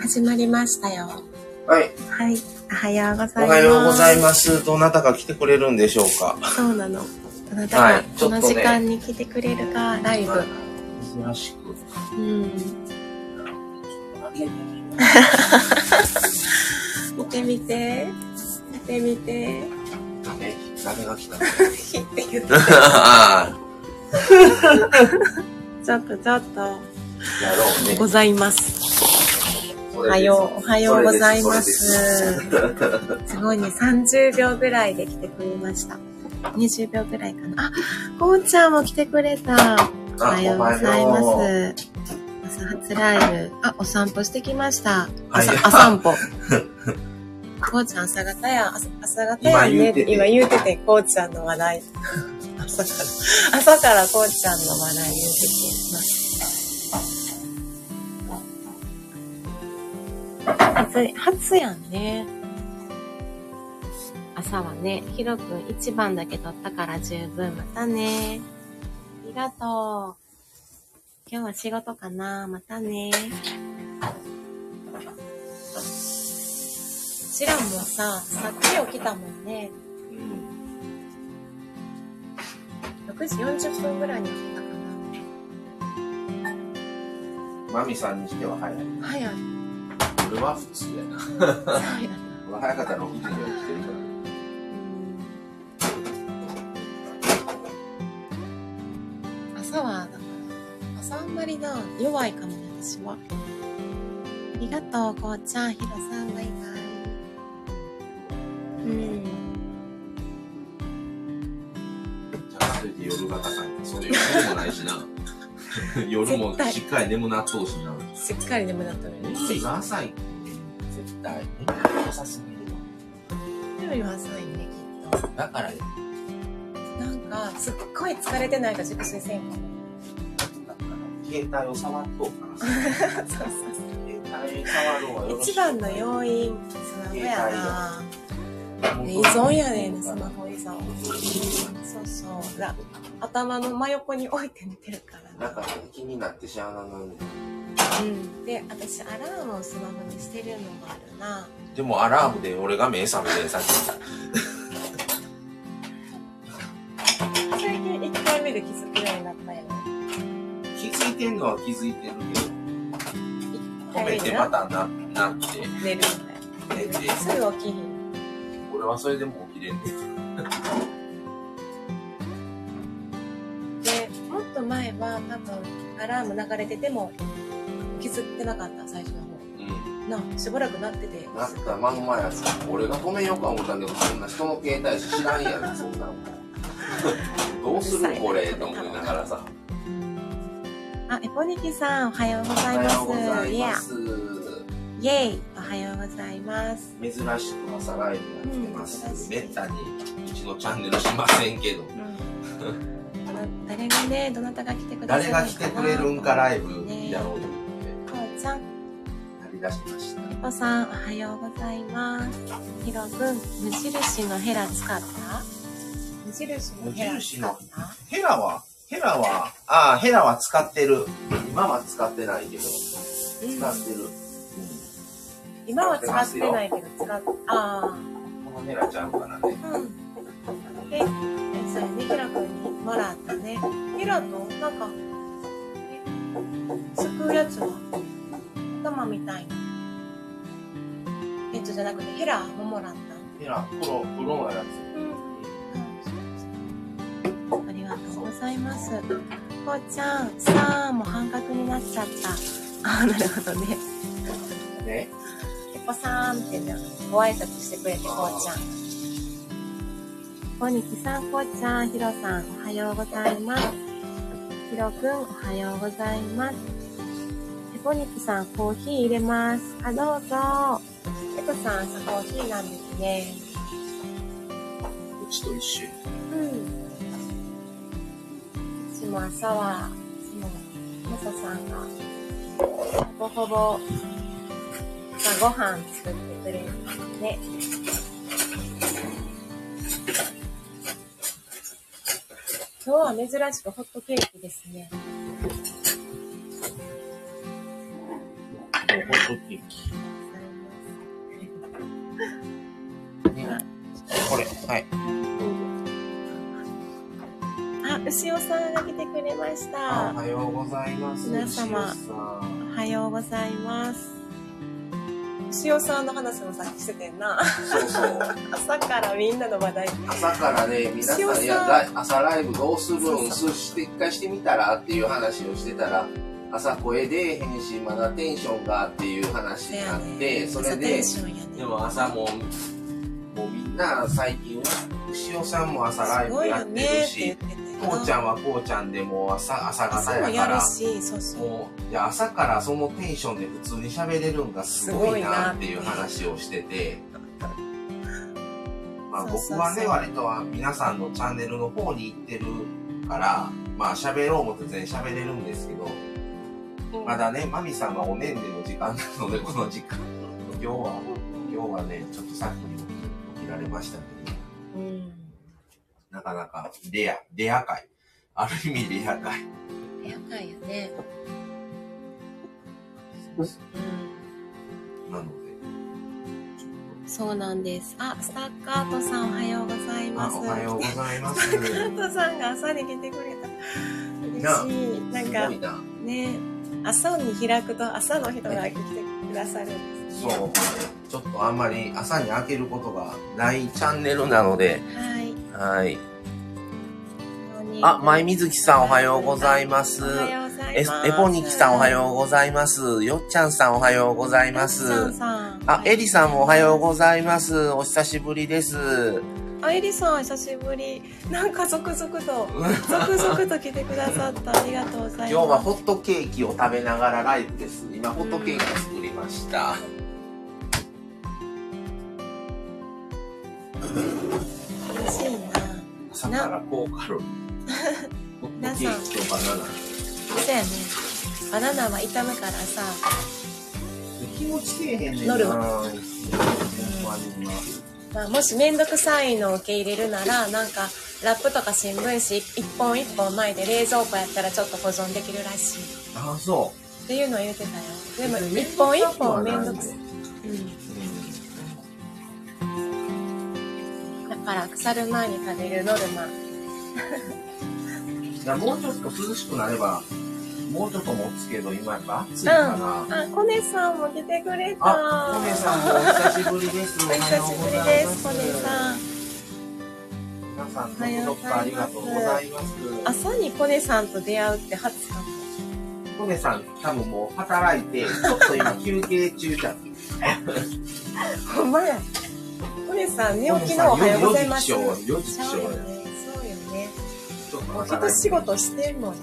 始まりましたよ。はい。はい。おはようございます。おはようございます。どなたか来てくれるんでしょうか？そうなの。あなたがはいちょっとねこの時間に来てくれるか、ライブ。珍しく。うん。見てみて。見てみて。え、誰が来たひって言って。あ ちょっとちょっと。あ、やろうね。ございます。おはよう、おはようございます。すごいね、30秒ぐらいで来てくれました。20秒ぐらいかな。あ、こうちゃんも来てくれた。おはようございます。朝初ライブ。あ、お散歩してきました。朝、はいあ散歩。こうちゃん朝方や、朝朝方やね今言うてて今言うてて、こうちゃんの話題。朝から、朝からこうちゃんの話題言うてきます。初、初やんね。朝はね、ひろくん一番だけ取ったから十分。またね。ありがとう。今日は仕事かなまたね。うちらもさ、さっき起きたもんね。6時40分ぐらいに起きたかマミさんにしては早い。な。早い。俺は普通やな。早い。俺早かったら6時には来てるから。朝は、だから、朝あんまりな、弱いかもね、私は。ありがとう、こうちゃん、ひろさん、バイバイ。うん。じゃあ、それで夜型さんそれ夜でもないしな。夜もしっかり眠なっとうしな。しっかり眠なっとるね。眠りが浅いって絶対。眠りが浅すぎる夜よりは浅いね、きっわ。だからよ。と。なんか、すっごい疲れてないか熟睡せんかも。だから携帯を触っとうからさ。そうそう携帯触。ろしい一番の要因、スマホやな。依存やねん、スマホ依存。そうそう。だ頭の真横に置いて寝てるからだから気になってしゃあななんねうん。で、私、アラームをスマホにしてるのもあるな。でもアラームで俺が目覚めてさっき最近1回目で気づくようになったよ。気づいてんのは気づいてるけど1止めてまたななって寝るんだよ。寝てすぐ起きひん。俺はそれでも起きれんねで、もっと前は多分、アラーム流れてても気づってなかった、最初の方。うん。な、しばらくなってて。なったまんまやつ俺が止めようか思ったけどそんな人の携帯知らんやんそんなん。どうするこれと思いながらさ。あ、エポニキさん、おはようございます。いますイェイ。おはようございます。珍しく朝ライブやってます、うんめったに一度チャンネルしませんけど。うん、誰がね、どなたが来てくださる誰が来てくれるんかライブねやろうと思ってこうちゃん、やりだしましたひこさん、おはようございます。ひろくん、無印のヘラ使った？無印のヘラ使った？ヘラは？ヘラはああヘラは使ってる。今は使ってないけどうん使ってる、今は使ってないけど、使っ、あこのヘラちゃうかなねあ、うん。で、え、それね、ひろくんにもらったね。ひろと、なんか、えすくうやつは、頭みたいな。えっと、じゃなくて、ヘラももらった？ヘラプロプロのやありがとうございます。こうちゃん、さあも半角になっちゃった。ああ、なるほどね。つねペコさんってね、ご挨拶してくれて、こうちゃん。こにきさん、こうちゃん、ひろさん、おはようございます。ひろくん、おはようございます。ペコニキさん、コーヒー入れます。あ、どうぞ。ペコさん、朝コーヒーなんですね。うちと一緒うん。うちも朝は、いつも、マサさんが、ほぼほぼ、朝ごはん作ってくれるんですね。今日は珍しくホットケーキですね。ホットケーキ。ねこれ、はい。あ、牛尾さんが来てくれましあおた。はようございます。皆様おはようございます。牛尾さんの話もさっきしててんな。そうそう。朝からみんなの話題。朝からね、皆さん、さんいや、朝ライブどうするん？すして、一回してみたらっていう話をしてたら、朝声出えへんし、まだテンションがっていう話になって、それでね。でも朝も、もうみんな最近は、牛尾さんも朝ライブやってるし。こうちゃんはこうちゃんでもう朝、朝方やから、やるし、そうそう。もう、いや、朝からそのテンションで普通に喋れるんがすごいなっていう話をしてて、まあ僕はね、割とは皆さんのチャンネルの方に行ってるから、まあ喋ろうも全然喋れるんですけど、まだね、マミさんはおねんでの時間なので、この時間。今日は、今日はね、ちょっと先に起きられましたけど、うん。なかなかレア、レア回。ある意味レア回。やばいよね。うん。なので、そうなんです。あ、スタッカートさんおはようございます。おはようございます。スタッカートさんが朝に来てくれた。な嬉しい。なんすか。ね、朝に開くと朝の人が来てくださるんですね。そう。ちょっとあんまり朝に開けることがないチャンネルなので、はい。はい。あ、前水木さんおはようございます。えいます。エポニキさんおはようございます。よっちゃんさんおはようございます。あ、エリさんもおはようございます。お久しぶりです。あ、エリさん、久しぶり。なんか続々と、続々と来てくださった。ありがとうございます。今日はホットケーキを食べながらライブです。今ホットケーキを作りました。嬉しいな。朝から高カロリー。ホットケーキとバナナ。そうやね。バナナは傷むからさ、気持ちせえへんねんな。乗るほんまあ、もしめんどくさいのを受け入れるなら、なんか、ラップとか新聞紙一本一本巻いて冷蔵庫やったらちょっと保存できるらしい。あ、そっていうのを言ってたよ。う。でも、別に一本一本めんどくさい。ん。から、腐る前に食べるノルマ。もうちょっと涼しくなれば、もうちょっと持つけど、今やっぱ暑いから。あ、コネさんも来てくれた。あ、コネさんもお久しぶりです。お久しぶりです、コネさん。皆さん、どうぞありがとうございます。朝にコネさんと出会うって初かも。コネさん、多分もう働いて、ちょっと今休憩中じゃん。ほんまや。コネさん、寝起きのおはようございます。四時起床、4時起床や。そうよね。そうよね。ちょっともう働いて一仕事してんもんな。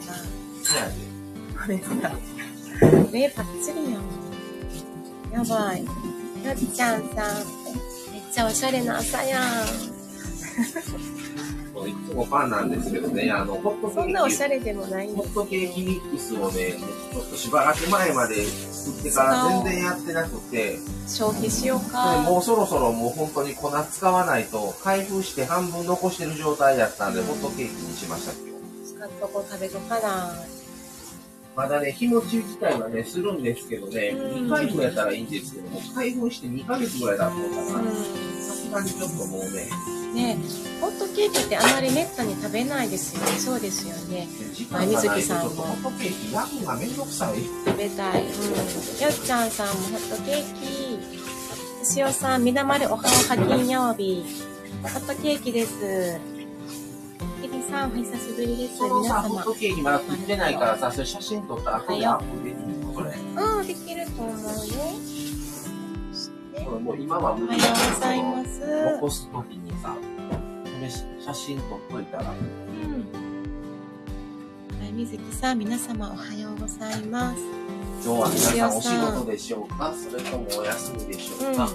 そうやでコネさん。目パッチリやん。やばい。よっちゃんさん。めっちゃおしゃれな朝やん。いつもファンなんですけどね、あの、ホットケーキ。そんなおしゃれでもないんホッですトケーキミックスをね、ちょっとしばらく前まで作ってから全然やってなくて、消費しようでか。もうそろそろもう本当に粉使わないと、開封して半分残してる状態だったんで、うんホットケーキにしました今日。使っとこう食べとかな。まだね、日持ち自体はね、するんですけどね、うん2回分やったらいいんですけども、開封して2ヶ月ぐらいだったのかな。うさすがにちょっともうね、ん。ねホットケーキってあまりめったに食べないですよね。そうですよね。時間がないとちょっと水木さんもホットケーキ焼くのがめんどくさい。食べたい。うん。よっちゃんさんもホットケーキ。牛尾さん、みなまるおはおは金曜日。ホットケーキです。さん、お久しぶりです。そのさ、ホッ。トケーキまだ作ってないからさ、それ写真撮ったら後でアップできるのそれ。うん、できると思うよ。これもう今は無理ようございます。残すときにさ、写真撮っといたら、うん。はい、水木さん、皆様おはようございます。今日は皆さんお仕事でしょうか？それともお休みでしょうか、うん。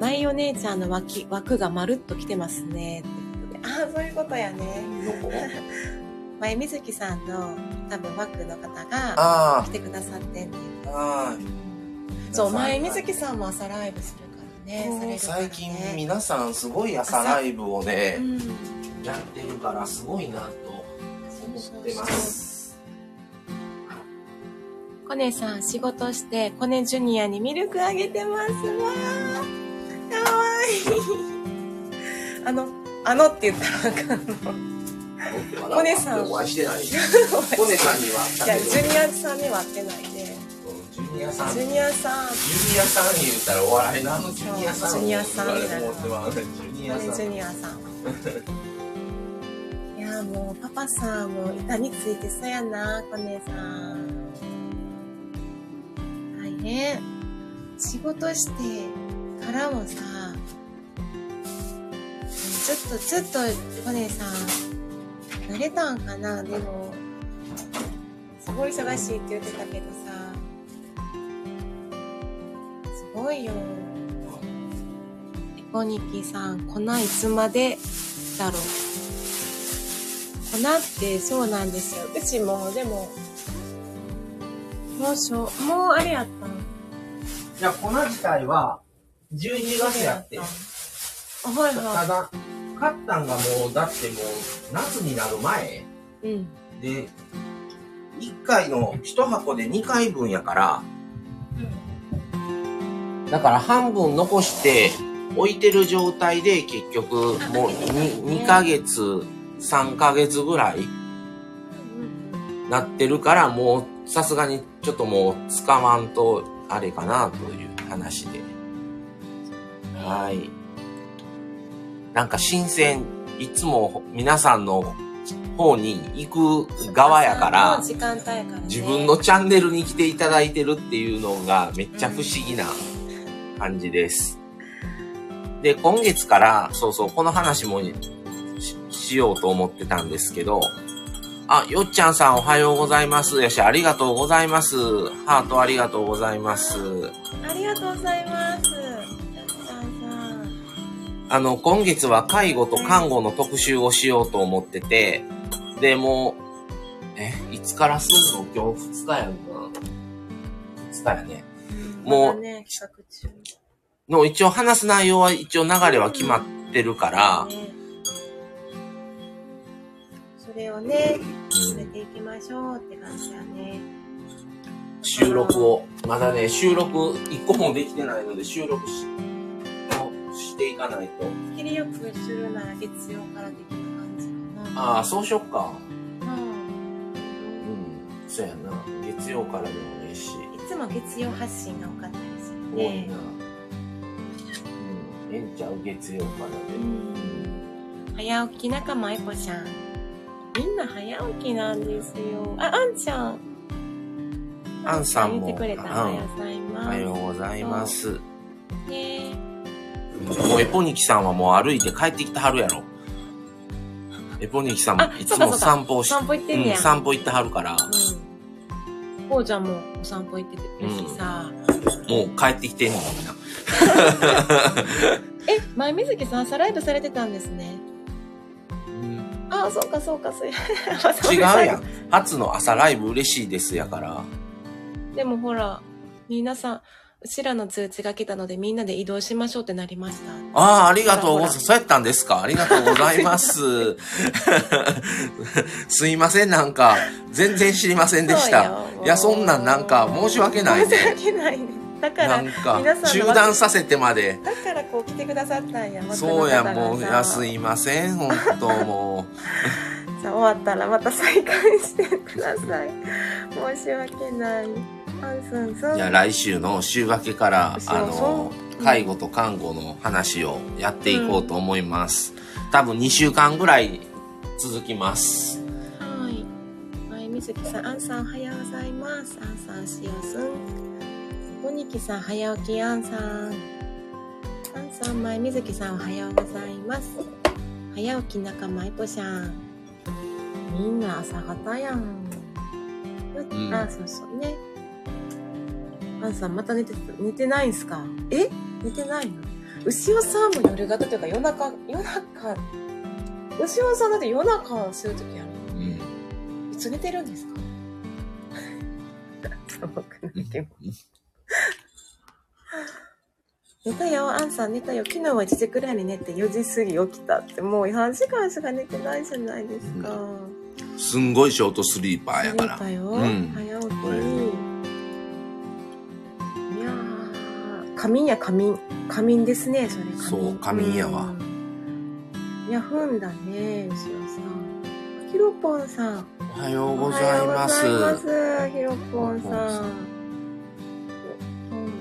マイお姉ちゃんの脇枠がまるっと来てますね。ああ、そういうことやね。前水木さんの多分枠の方があ来てくださって。そう、前水木さんも朝ライブするからね。ね最近皆さんすごい朝ライブをねう、ん。やってるからすごいなと思ってます。ココネさん仕事して、コネジュニアにミルクあげてます。わー。かわいい。あの、あのって言ったらあかんの。コネさんお会いしてない。コネさんにはいや。ジュニアさんには会ってないで。うんジュニアさん。ジュニアさん、ジュニアさん言うたらお笑いのあのジュニアさん。ジュニアさんジュニアさん。いや、もう、パパさんも板についてそうやな、コネさん。大変。仕事してからもさ、ちょっと、ちょっと、コネさん、慣れたんかな？でも、すごい忙しいって言ってたけどさ、すごいよ。エコニキさん、粉いつまでだろう。粉ってそうなんですよ。うちも、でも、もうしょ、もうあれやったんいや、粉自体は、12月やって。あ、はいたはだ、買ったんがもう、だってもう、夏になる前い。うん。で、1回の1箱で2回分やから、だから半分残して置いてる状態で結局もう 2, 2ヶ月、3ヶ月ぐらいなってるからもうさすがにちょっともう使わんとあれかなという話で。はい。なんか新鮮、いつも皆さんの方に行く側やから。自分のチャンネルに来ていただいてるっていうのがめっちゃ不思議な感じです。で、今月から、そうそう、この話もししようと思ってたんですけど、あ、よっちゃんさんおはようございます。よし、ありがとうございます。ハートありがとうございます。ありがとうございます。あの、今月は介護と看護の特集をしようと思ってて、で、もう、え、いつからすんの？今日2日やんな。2日やね。もう。の一応話す内容は一応流れは決まってるから、ねそれをね、うん進めていきましょうって感じだね。収録を、まだね、収録一個もできてないので収録しをしていかないと。切りよくするなら月曜から的な感じかな。ああ、そうしよっか。うんうん、そうやな。月曜からでもいいし。いつも月曜発信が多かったりする多いねな。。うん、ええんちゃう？月曜からで。うん。早起き仲間えぽちゃん。みんな早起きなんですよ。あ、あんちゃん。あんさんも言ってくれた。うんおはようございおます。はようございます。ねもうエポニキさんはもう歩いて帰ってきてはるやろ。エポニキさんもあいつも散歩し散歩行ってんねやうん、散歩行ってはるから、うん。こうちゃんもお散歩行っててるしさ。もう帰ってきてんのみんな。え、前水木さん朝ライブされてたんですね。あ、そうかそうか、そうや。違うやん。初の朝ライブ嬉しいですやから。でもほら、皆さん、うちらの通知が来たのでみんなで移動しましょうってなりました。ああ、ありがとうございます。そうやったんですか？ありがとうございます。すいません、なんか、全然知りませんでした。いや、そんなんなんか申し訳ない申しね。訳ないね。だから、なんか中断させてまで。だからこう来てくださったんや。そうや、もう、いや、すいません、本当も じゃあ終わったらまた再開してください。申し訳ない。ハンスンスう。ン。いや、来週の週明けから、あの介護と看護の話をやっていこうと思います。多分2週間ぐらい続きます。はい。はい、みずきさん、あんさんおはようございます。あんさん、しおすん。こにきさん、早起きあんさん。あんさん、まいみずきさん、おはようございます。早起き仲間いぽしゃん。みんな朝方やん。うんあ、そうそうね。あんさん、また寝て、寝てないんすか？え？寝てないの？牛尾さんも夜型というか夜中、夜中、牛尾さんだって夜中するときあるうん。いつ寝てるんですか？寝たよ、アンさん寝たよ。昨日は1時くらいに寝て4時過ぎ起きたって、もう3時間しか寝てないじゃないですか。すんごいショートスリーパーやから。寝たよ。うん早起き。仮眠や仮眠。仮眠ですね、それ。仮眠そう仮眠やわうんいや、ふんだね、牛尾さん。ひろぽんさん。おはようございます。おはようございます。ひろぽんさん。うん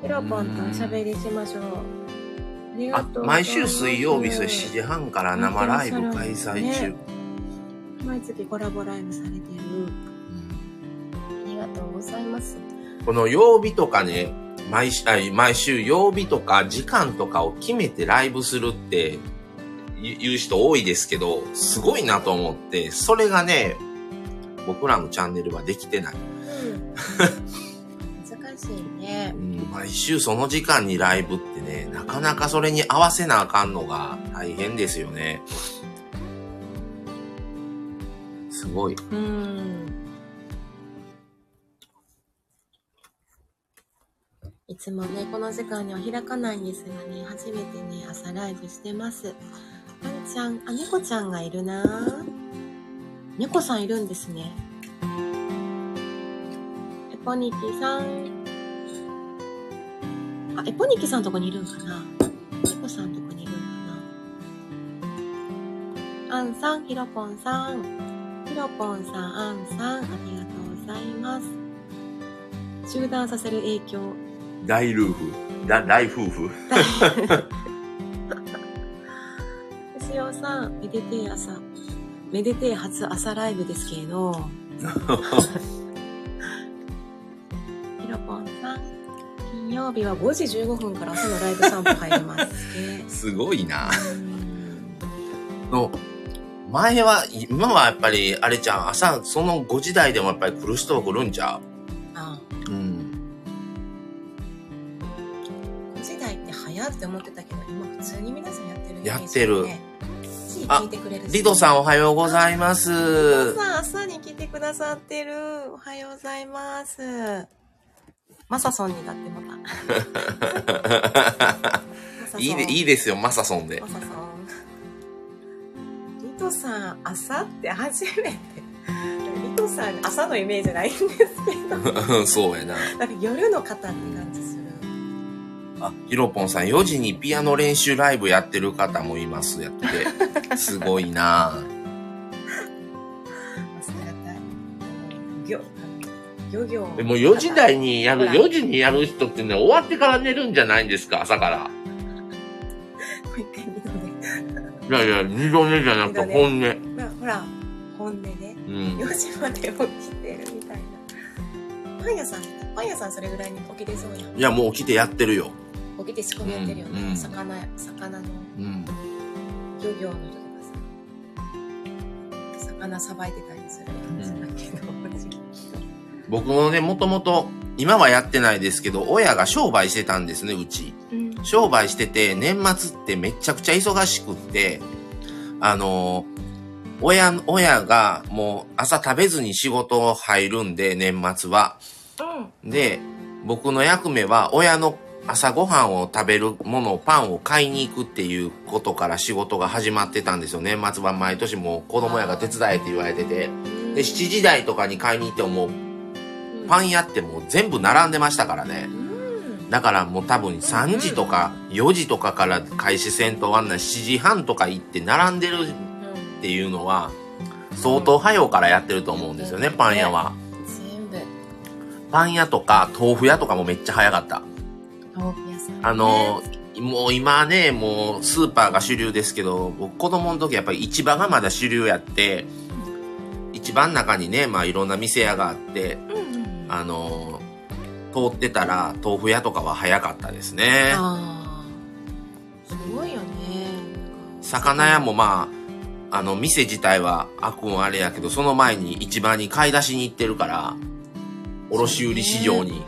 ひろぽんとおしゃべりしましょう。ありが。毎週水曜日7時半から生ライブ開催中。毎月コラボライブされてる。ありがとうございます。この曜日とかね、毎毎週曜日とか時間とかを決めてライブするって言う言う人多いですけど、すごいなと思って、それがね、僕らのチャンネルはできてない。うん。難しいねう。ん毎週その時間にライブってね、なかなかそれに合わせなあかんのが大変ですよね。すごい。うん。いつもね、この時間には開かないんですがね、初めてね、朝ライブしてます。ワンちゃん、あ、猫ちゃんがいるな猫さんいるんですね。エポニキさん。あ、エポニキさんとこにいるんかな猫さんとこにいるんかなアンさん、ヒロポンさん。ひろぽんさん、あんさん、ありがとうございます。集団させる影響。大夫婦。だ大夫婦。牛尾さん、めでてえ朝。めでてえ初朝ライブですけれど。ひろぽんさん、金曜日は5時15分から朝のライブ散歩入ります。ねすごいな。うんの前は、今はやっぱり、あれちゃん、朝、その5時台でもやっぱり来る人は来るんちゃあ、やってるね地域聞いてくれるリドさんおはようございます。リドさん、朝に来てくださってる。おはようございます。マサソンになってもた。いいで、いいでですよ、マサソンでマ。サソン。リトさん、朝って初めて。リトさん、朝のイメージないんですけど。そうやな。なんか夜の方って感じ。あ、ヒロポンさん、4時にピアノ練習ライブやってる方もいます、やって。すごいな 朝やったり。漁、漁業。でも4時台にやる、ほら4時にやる人ってね、終わってから寝るんじゃないんですか、朝から。もう一回二度ね。いやいや、二度寝じゃなくて本音。まあほら、本音ね。うん。4時まで起きてるみたいな。パン屋さん、パン屋さんそれぐらいに起きてそうやん。いや、もう起きてやってるよ。起きて仕込みやってるよね。うんうん魚、魚のうん。漁業の人とかさ、魚さばいてたりする感じだけど、僕もね、もともと、今はやってないですけど、親が商売してたんですね、うち。うん。商売してて、年末ってめちゃくちゃ忙しくって、あの親、親がもう朝食べずに仕事入るんで、年末は。で、僕の役目は親の朝ごはんを食べるものをパンを買いに行くっていうことから仕事が始まってたんですよ。年末は毎年もう子供やが手伝えって言われてて。うん。で、7時台とかに買いに行ってももうパン屋ってもう全部並んでましたからね。うん。だからもう多分3時とか4時とかから開始せんとあんな7時半とか行って並んでるっていうのは相当早うからやってると思うんですよね、パン屋は。全部、パン屋とか豆腐屋とかもめっちゃ早かった。あの、もう今ね、もうスーパーが主流ですけど、僕子供の時やっぱり市場がまだ主流やって、市場の中にね、まあいろんな店屋があって。あの、通ってたら豆腐屋とかは早かったですね。すごいよね。魚屋もまあ、あの、店自体はあくんあれやけど、その前に市場に買い出しに行ってるから、卸売市場に。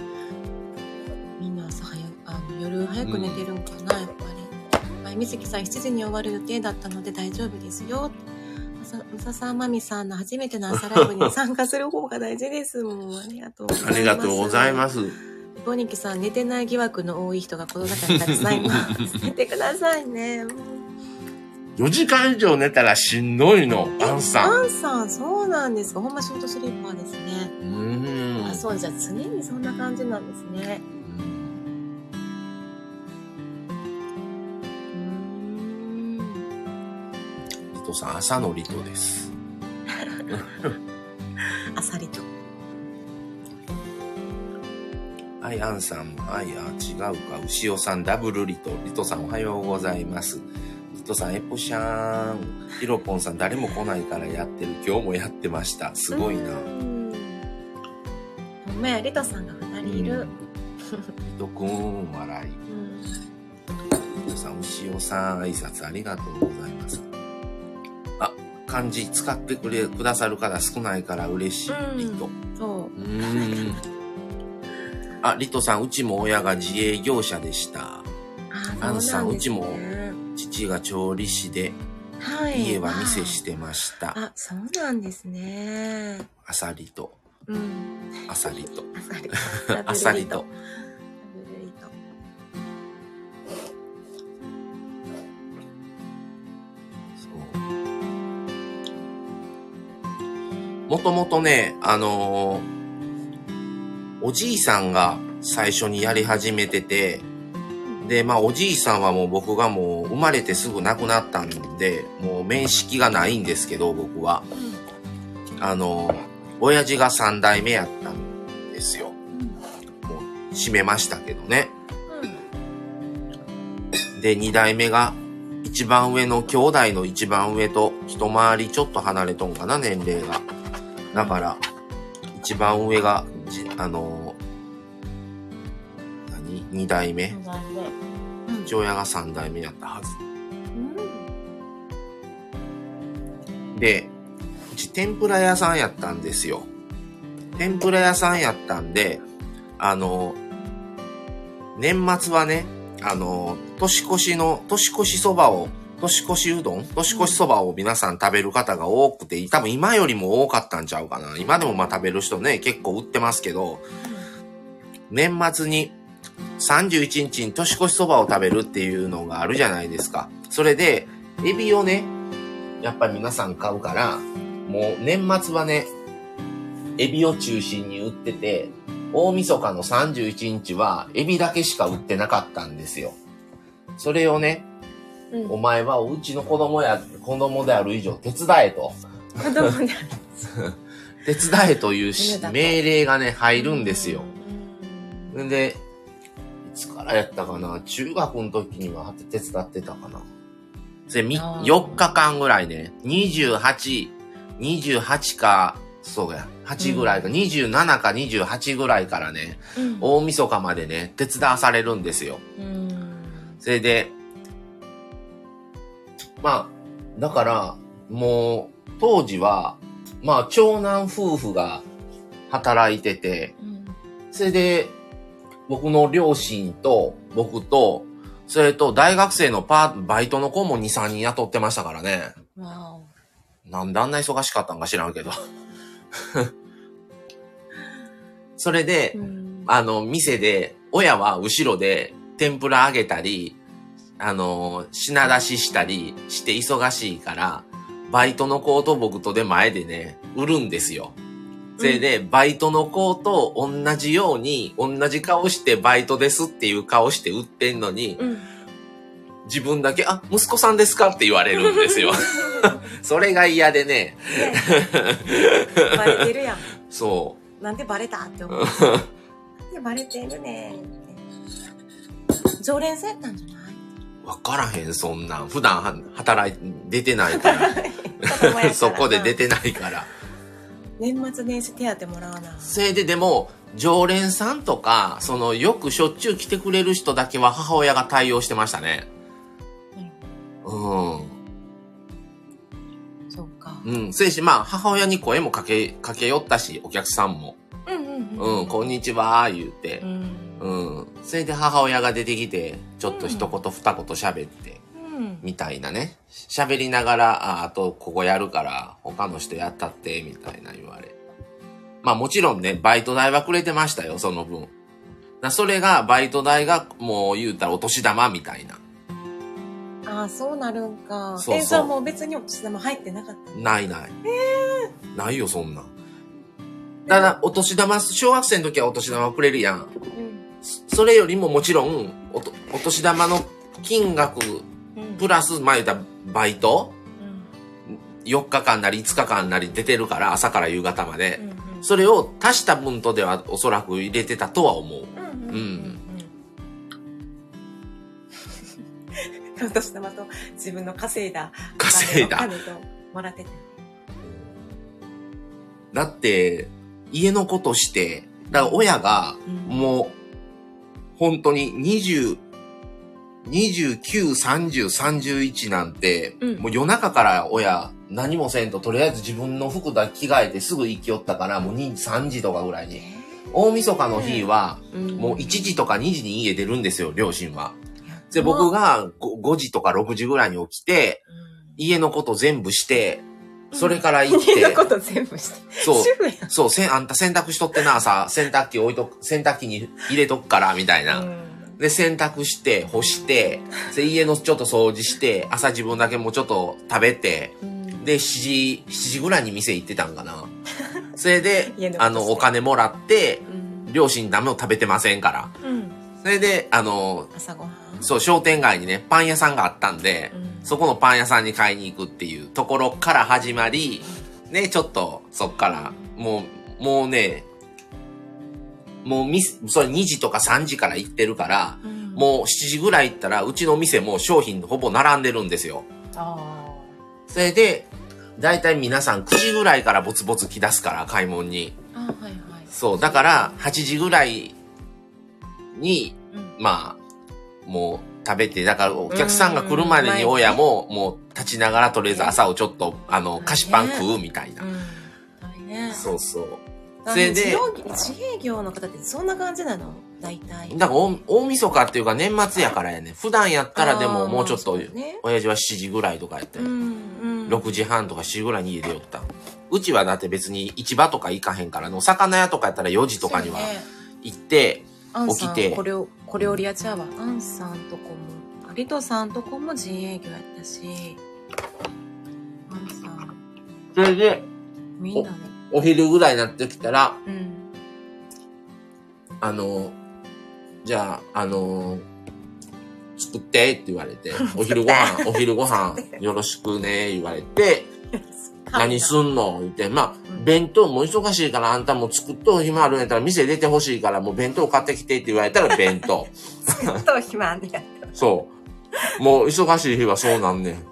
早く寝てるんかな、やっぱり。はい、みずきさん7時に終わる予定だったので大丈夫ですよ。まさ、まささんまみさんの初めての朝ライブに参加する方が大事ですもん。ありがとうございます。。ありがとうございますす。ボニキさん、寝てない疑惑の多い人がこの中にたくさんいます。寝てくださいね。4時間以上寝たらしんどいの、アンさん。アンさん、そうなんですか。ほんまショートスリーパーですね。うーんあ、そう、じゃあ常にそんな感じなんですね。トさん、朝のリトです。あさりと。はい、アンさんも、はい、あ、違うか。牛尾さん、ダブルリト。リトさん、おはようございます。リトさん、エポシャーン。ヒロポンさん、誰も来ないからやってる。今日もやってました。すごいな。うん。ほんまや、リトさんが二人いる。リトくん、笑い。うん。リトさん、牛尾さん、挨拶ありがとうございます。あ、漢字使ってくれ、くださる方少ないから嬉しい。うんリト。そう。うーん。あ、リトさん、うちも親が自営業者でした。あアンさんそうちも父が調理師で、はい。家は店してました。あ、そうなんですね。あさりと、うん。あさりと。あさり。あさりともともとね、あのーおじいさんが最初にやり始めてて、で、まあおじいさんはもう僕がもう生まれてすぐ亡くなったんで、もう面識がないんですけど、僕は。あのー親父が三代目やったんですよ。もう閉めましたけどね。で、二代目が、一番上の兄弟の一番上と一回りちょっと離れとんかな、年齢が。だから、一番上が、じあのー何？二代目？うん。なんで。うん父親が三代目やったはず。うん。で、うち天ぷら屋さんやったんですよ。天ぷら屋さんやったんで、あの、年末はね、あの、年越しの、年越しそばを、年越しうどん？年越しそばを皆さん食べる方が多くて、多分今よりも多かったんちゃうかな。今でもまあ食べる人ね、結構売ってますけど、年末に31日に年越しそばを食べるっていうのがあるじゃないですか。それで、エビをね、やっぱり皆さん買うから、もう年末はね、エビを中心に売ってて、大晦日の31日はエビだけしか売ってなかったんですよ。それをね、うん。お前はうちの子供や、子供である以上手伝えと。子供で 手伝えという命令がね、入るんですよ。うん。んで、いつからやったかな？中学の時には手伝ってたかなそれみあー4日間ぐらいね、28、28か、そうや、8ぐらいか、27か28ぐらいからね、うん。大晦日までね、手伝わされるんですよ。うん。それで、まあ、だから、もう、当時は、まあ、長男夫婦が働いてて、うん。それで、僕の両親と、僕と、それと大学生のパー、バイトの子も2、3人雇ってましたからね。なんであんな忙しかったんか知らんけど。それで、うん。あの、店で、親は後ろで天ぷら揚げたり、あの、品出ししたりして忙しいから、バイトの子と僕とで前でね、売るんですよ。それで、バイトの子と同じように、同じ顔してバイトですっていう顔して売ってんのに、うん。自分だけ、あ、息子さんですかって言われるんですよ。それが嫌でね、バレてるやん。そなんでバレたって思う。う。なんでバレてるねって。常連さんやったんじゃない？わからへん、そんなん。普段は働い、出てないから。そこで出てないから。年末年始手当もらわな。それででも、常連さんとか、その、よくしょっちゅう来てくれる人だけは母親が対応してましたね。うん。そうか。うん。それし、まあ、母親に声もかけ、かけよったし、お客さんも。うんうんうん。うん、こんにちは、言うてう。ん。うん。それで母親が出てきて、ちょっと一言二言喋って、うん。みたいなね。喋りながら、あ、あとここやるから、他の人やったって、みたいな言われ。まあもちろんね、バイト代はくれてましたよ、その分。なそれが、バイト代がもう言うたらお年玉みたいな。ああ、そうなるんか。そうそうえ、じゃあもう別にお年玉入ってなかったの？ないない。ないよ、そんなん。ただ、お年玉、小学生の時はお年玉くれるやん。うん。それよりももちろん、おとお年玉の金額、うん。プラス、まあ言うたらバイト？う4日間なり5日間なり出てるから、朝から夕方までう。んうんそれを足した分とではおそらく入れてたとは思う。うんうん。お年玉と自分の稼いだ稼いだお金ともらってて。だって、家のことして、だから親が、うんもう、本当に20、29、30、31なんて、うん。もう夜中から親何もせんと、とりあえず自分の服だけ着替えてすぐ行きよったから、もう2 3時とかぐらいに。大晦日の日は、もう1時とか2時に家出るんですよ、両親は。で、僕が、が 5, 5時とか6時ぐらいに起きて、家のこと全部して、それから行って、家のこと全部して。そう、主婦やん。そう、せん、あんた洗濯しとってな、さ、洗濯機置いとく、洗濯機に入れとくから、みたいな。で、洗濯して、干して、で、家のちょっと掃除して、朝自分だけもうちょっと食べて、うんで、7時、7時ぐらいに店行ってたんかな。それで あの、お金もらって、うん両親ダメを食べてませんから。うんそれで、あの、朝ごはんそう、商店街にね、パン屋さんがあったんで、うん。そこのパン屋さんに買いに行くっていうところから始まり、ね、ちょっと、そっから、もう、もうね、もうみ、それ2時とか3時から行ってるから、うん。もう7時ぐらい行ったら、うちの店もう商品ほぼ並んでるんですよ。あそれで、だいたい皆さん9時ぐらいからぼつぼつ来出すから、買い物に。はいはい。そう、だから、8時ぐらいに、うん。まあ、もう食べて、だからお客さんが来るまでに親も、もう立ちながらとりあえず朝をちょっと、あの、菓子パン食うみたいな。そうそう。そそれで自営業の方ってそんな感じなの？大体だから大、大晦日っていうか年末やからやね。普段やったらでももうちょっと親父は7時ぐらいとかやったよ。うんうん6時半とか7時ぐらいに家出よった。うちはだって別に市場とか行かへんからの、魚屋とかやったら4時とかには行って、起きて。これを小料理屋ちゃうわアンさんとこもリトさんとこも自営業やったしアンさんそれで、みんなねお昼ぐらいになってきたら、うん。あの、じゃあ、あの、作ってって言われて、お昼ご飯、お昼ご飯よろしくね、言われて、何すんの？言って、まあ、うん弁当も忙しいからあんたも作っと暇あるんやったら店出てほしいからもう弁当買ってきてって言われたら弁当。と暇にやっそう。もう忙しい日はそうなんねん。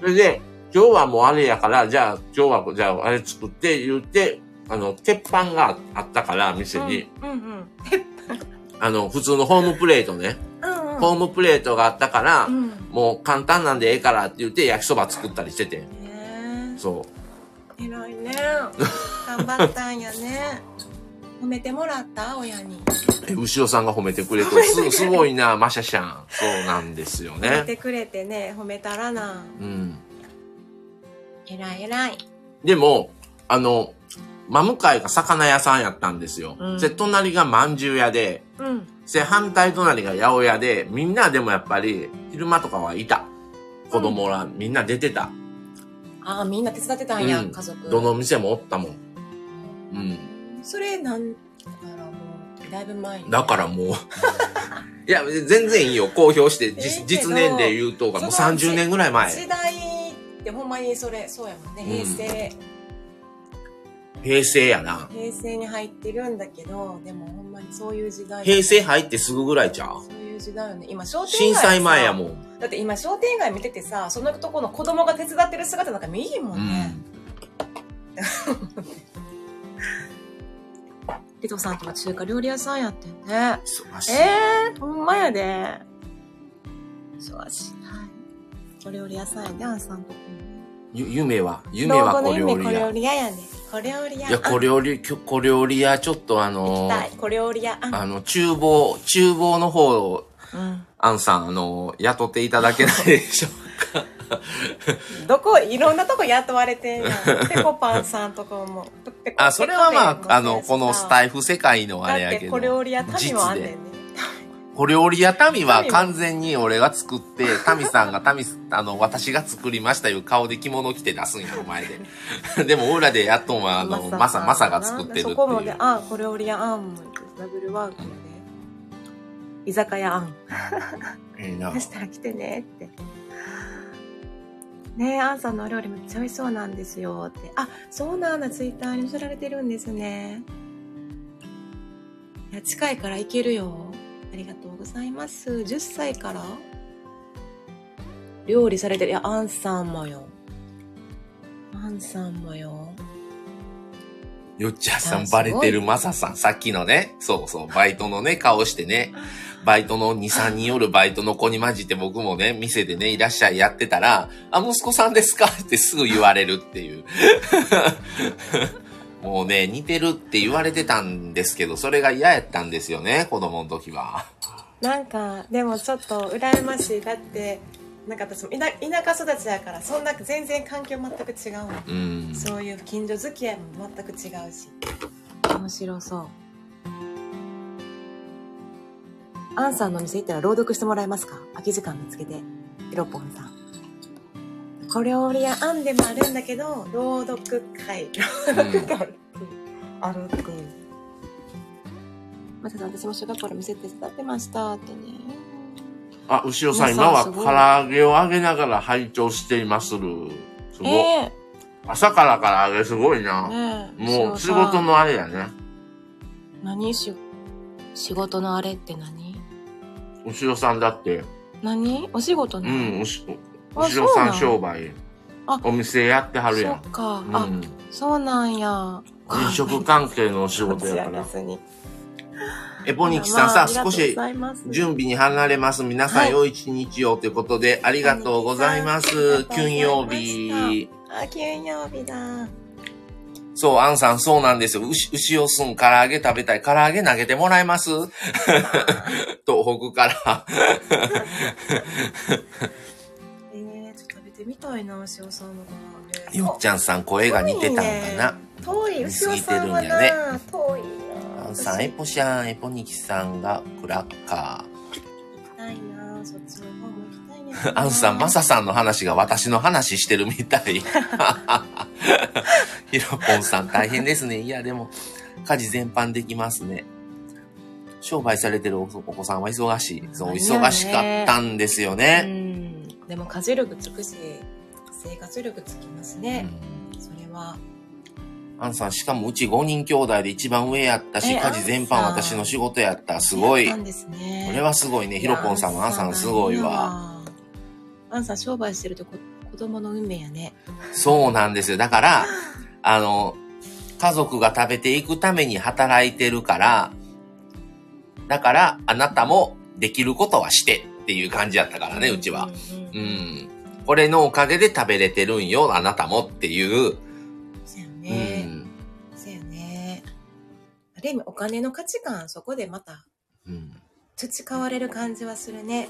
それで、今日はもうあれやから、じゃあ今日はじゃああれ作って言って、あの、鉄板があったから、店たに。うんうんあの、普通のホームプレートね。うんうんホームプレートがあったから、うんもう簡単なんでええからって言って焼きそば作ったりしてて。ねそえ偉いね頑張ったんやね褒めてもらった？親にう。え、牛尾さんが褒めてくれて、す、すごいな、マシャシャン。そうなんですよ褒めね。てくれてね褒めたらなうん。偉い偉いでも、あの、真向かいが魚屋さんやったんですよ。うんで、隣が饅頭屋で、うんで、反対隣が八百屋で、みんなでもやっぱり、昼間とかはいた。子供ら、みんな出てた。ああみんな手伝ってたんや、うん家族どの店もおったもん。うん。それなんだからもうだいぶ前にだからもう、いや、全然いいよ。公表して、ええ実けど実年齢言うとが、もうその30年ぐらい前。時代ってほんまにそれそうやもんねうん平成、平成やな。平成に入ってるんだけどでもほんまにそういう時代平成入ってすぐぐらいちゃうそう？いう時代よね。今商店街震災前やん。もん。だって今商店街見ててさそのとこの子供が手伝ってる姿なんか見いいもうんね、ん。リトさんとか中華料理屋さんやってんね。忙しい。えー、ほんまやで。忙しい。はいお料理屋さんやであんさんとこもゆ夢は、夢は小料理老後の夢小料屋。理屋やね小料理屋いや、小料理、小料理屋、ちょっとあのきたい。小料理屋ああの、厨房、厨房の方アンさん、あの、雇っていただけないでしょうか。どこいろんなとこ雇われてんやん。ペコパンさんとこも。あ、それはまあ、あの、このスタイイフ世界のあれやけど。小料理屋民もあんねん実ね小料理屋民は完全に俺が作って、民さんが民、あの、私が作りましたいう顔で着物着て出すんやろ、前で。でも、裏でやっとんは、あの、マサ、マサが作ってるってそこもでいう。あ小料理屋あんもダブルワークで、居酒屋あん いいなそしたら来てねって。ねえ、アンさんのお料理めっちゃ美味しそうなんですよって。あ、そうなんだ、ツイッターに載せられてるんですね。いや、近いから行けるよ。ありがとうございます。10歳から料理されてる。いや、アンさんもよ。アンさんもよ。よっちゃんさんバレてるマサさん。さっきのね、そうそう、バイトのね、顔してね、バイトの2、3人おるバイトの子に混じって僕もね、店でね、いらっしゃいやってたら、あ、息子さんですか？ってすぐ言われるっていう。もうね、似てるって言われてたんですけど、それが嫌やったんですよね、子供の時は。なんか、でもちょっと羨ましい。だって、なんか私も田田舎育ちやから、そんな全然環境全く違うの。うん。そういう近所付き合いも全く違うし。面白そう。アンさんのお店行ったら朗読してもらえますか？空き時間見つけて。ヒロポンさん。小料理屋アンでもあるんだけど、朗読会。朗読会あるって。まささん、私も小学校の店手伝ってましたってね。あ、牛尾さん、皆今は唐揚げを揚げながら拝聴していまする。すごい。え朝から唐揚げすごいな。ねえもう仕事。のあれやね。何し、仕事のあれって何？牛尾さんだって、何？お仕事うの、ん、牛あ牛尾さん商売あ。お店やってはるやんそっ。か。あ、うん。そうなんや。飲食関係のお仕事やから。別に。エポニキさんさ、少し準準備に離れます。皆さはいん良い一日をということで、ありがとうございます。金曜日。あ、金曜日だ。そう、アンさん、そうなんですよ。牛、牛をすん、唐揚げ食べたい。唐揚げ投げてもらえます 東北から。えー、ちょっと食べてみたいな、塩さんの唐揚げ。よっちゃんさん、声が似てたんかな。遠い、似牛尾さんはるんやねな、遠いな。アンさん、エポシャン、エポニキさんがクラッカ行アンさん、マサさんの話が私の話してるみたい。ヒロポンさん、大変ですね。いや、でも、家事全般できますね。商売されてるお子さんは忙しい。そう、忙しかったんですようね。ん。でも家事力つくし、生活力つきますうね。んそれは。アンさん、しかもうち5人兄弟で一番上やったし、え家事全般私の仕事やった。すごい。こそうなんですね。れはすごいね。ヒロポンさんもアンさんすごいわ。。アンさん商売してるとこ子供の運命やね。そうなんですよ。だから、あの、家族が食べていくために働いてるから、だから、あなたもできることはしてっていう感じやったからね、うちは。うんうん。うん。これのおかげで食べれてるんよ、あなたもっていう。そうやうね。ん。そうやね。ある意味お金の価値観、そこでまたうん。培われる感じはするね。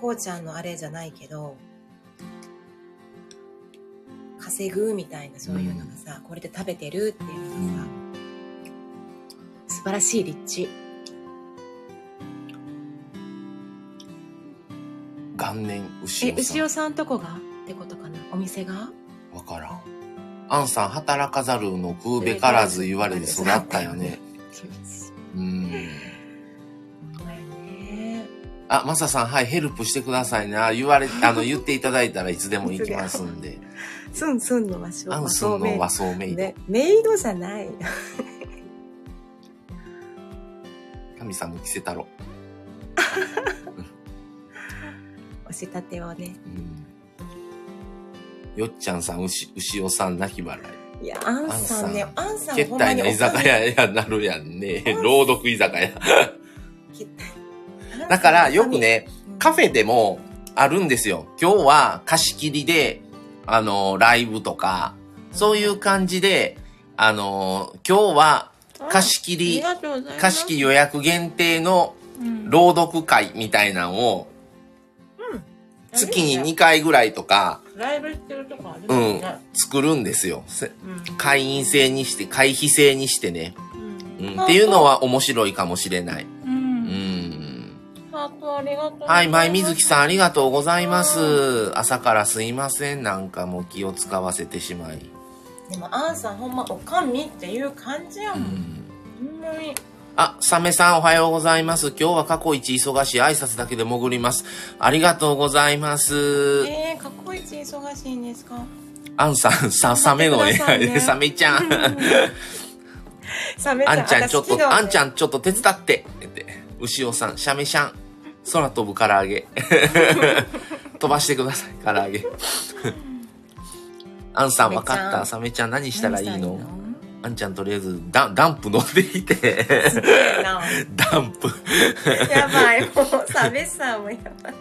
こうちゃんのあれじゃないけど、稼ぐみたいなそういうのがさ、これで食べてるっていうのがさ、素晴らしい立地。元年、牛え、尾さん。牛尾さんとこが？ってことかな？お店が？わからん。アンさん、働かざるの食うべからず言われて育ったよね。うん。あ、マサさん、はい、ヘルプしてくださいね。あ言われ、あの、言っていただいたらいつでも行きますんで。スンスンの和装アンスンの和装メイド。ね、メイドじゃない。神さんも着せたろ。押したてをね。うん。よっちゃんさん、牛、牛尾さん、泣き笑い。いや、アンさんね、アンさんけったいな居酒屋やなるやんね。朗読居酒屋。屋だから、よく、ね、うんカフェでもあるんですよ。今日は貸し切りで、あの、ライブとか、そういう感じで、あの、今日は貸し切り、貸し切り予約限定の朗読会みたいなのを、月に2回ぐらいとか、ライブしてるとこあるうん、作るんですよ。せうん会員制にして、会費制にしてね。うんうん、っていうのは面白いかもしれない。ううんん。ハートありがとうはい、前水木さんありがとうございます。朝からすいません。なんかもう気を使わせてしまい。でもアンさんほんまおかみっていう感じやうもん、ん。ほんまにあ、サメさんおはようございます。今日は過去一忙しい挨拶だけで潜ります。ありがとうございます。えー、過去一忙しいんですか？アンさん、さ、サメのね頑張ってください、ねサメちゃん。サメちゃんあんちゃんちょっと、あんちゃん。んちょっと手伝って。って。牛尾さん、シャメシャン。空飛ぶ唐揚げ。飛ばしてください、唐揚げ。あんさんわかった？サメちゃん何したらいい何の？あんちゃんとりあえずダンダンプ飲んできて。ダンプ。やばい、もうサメさんもやばい。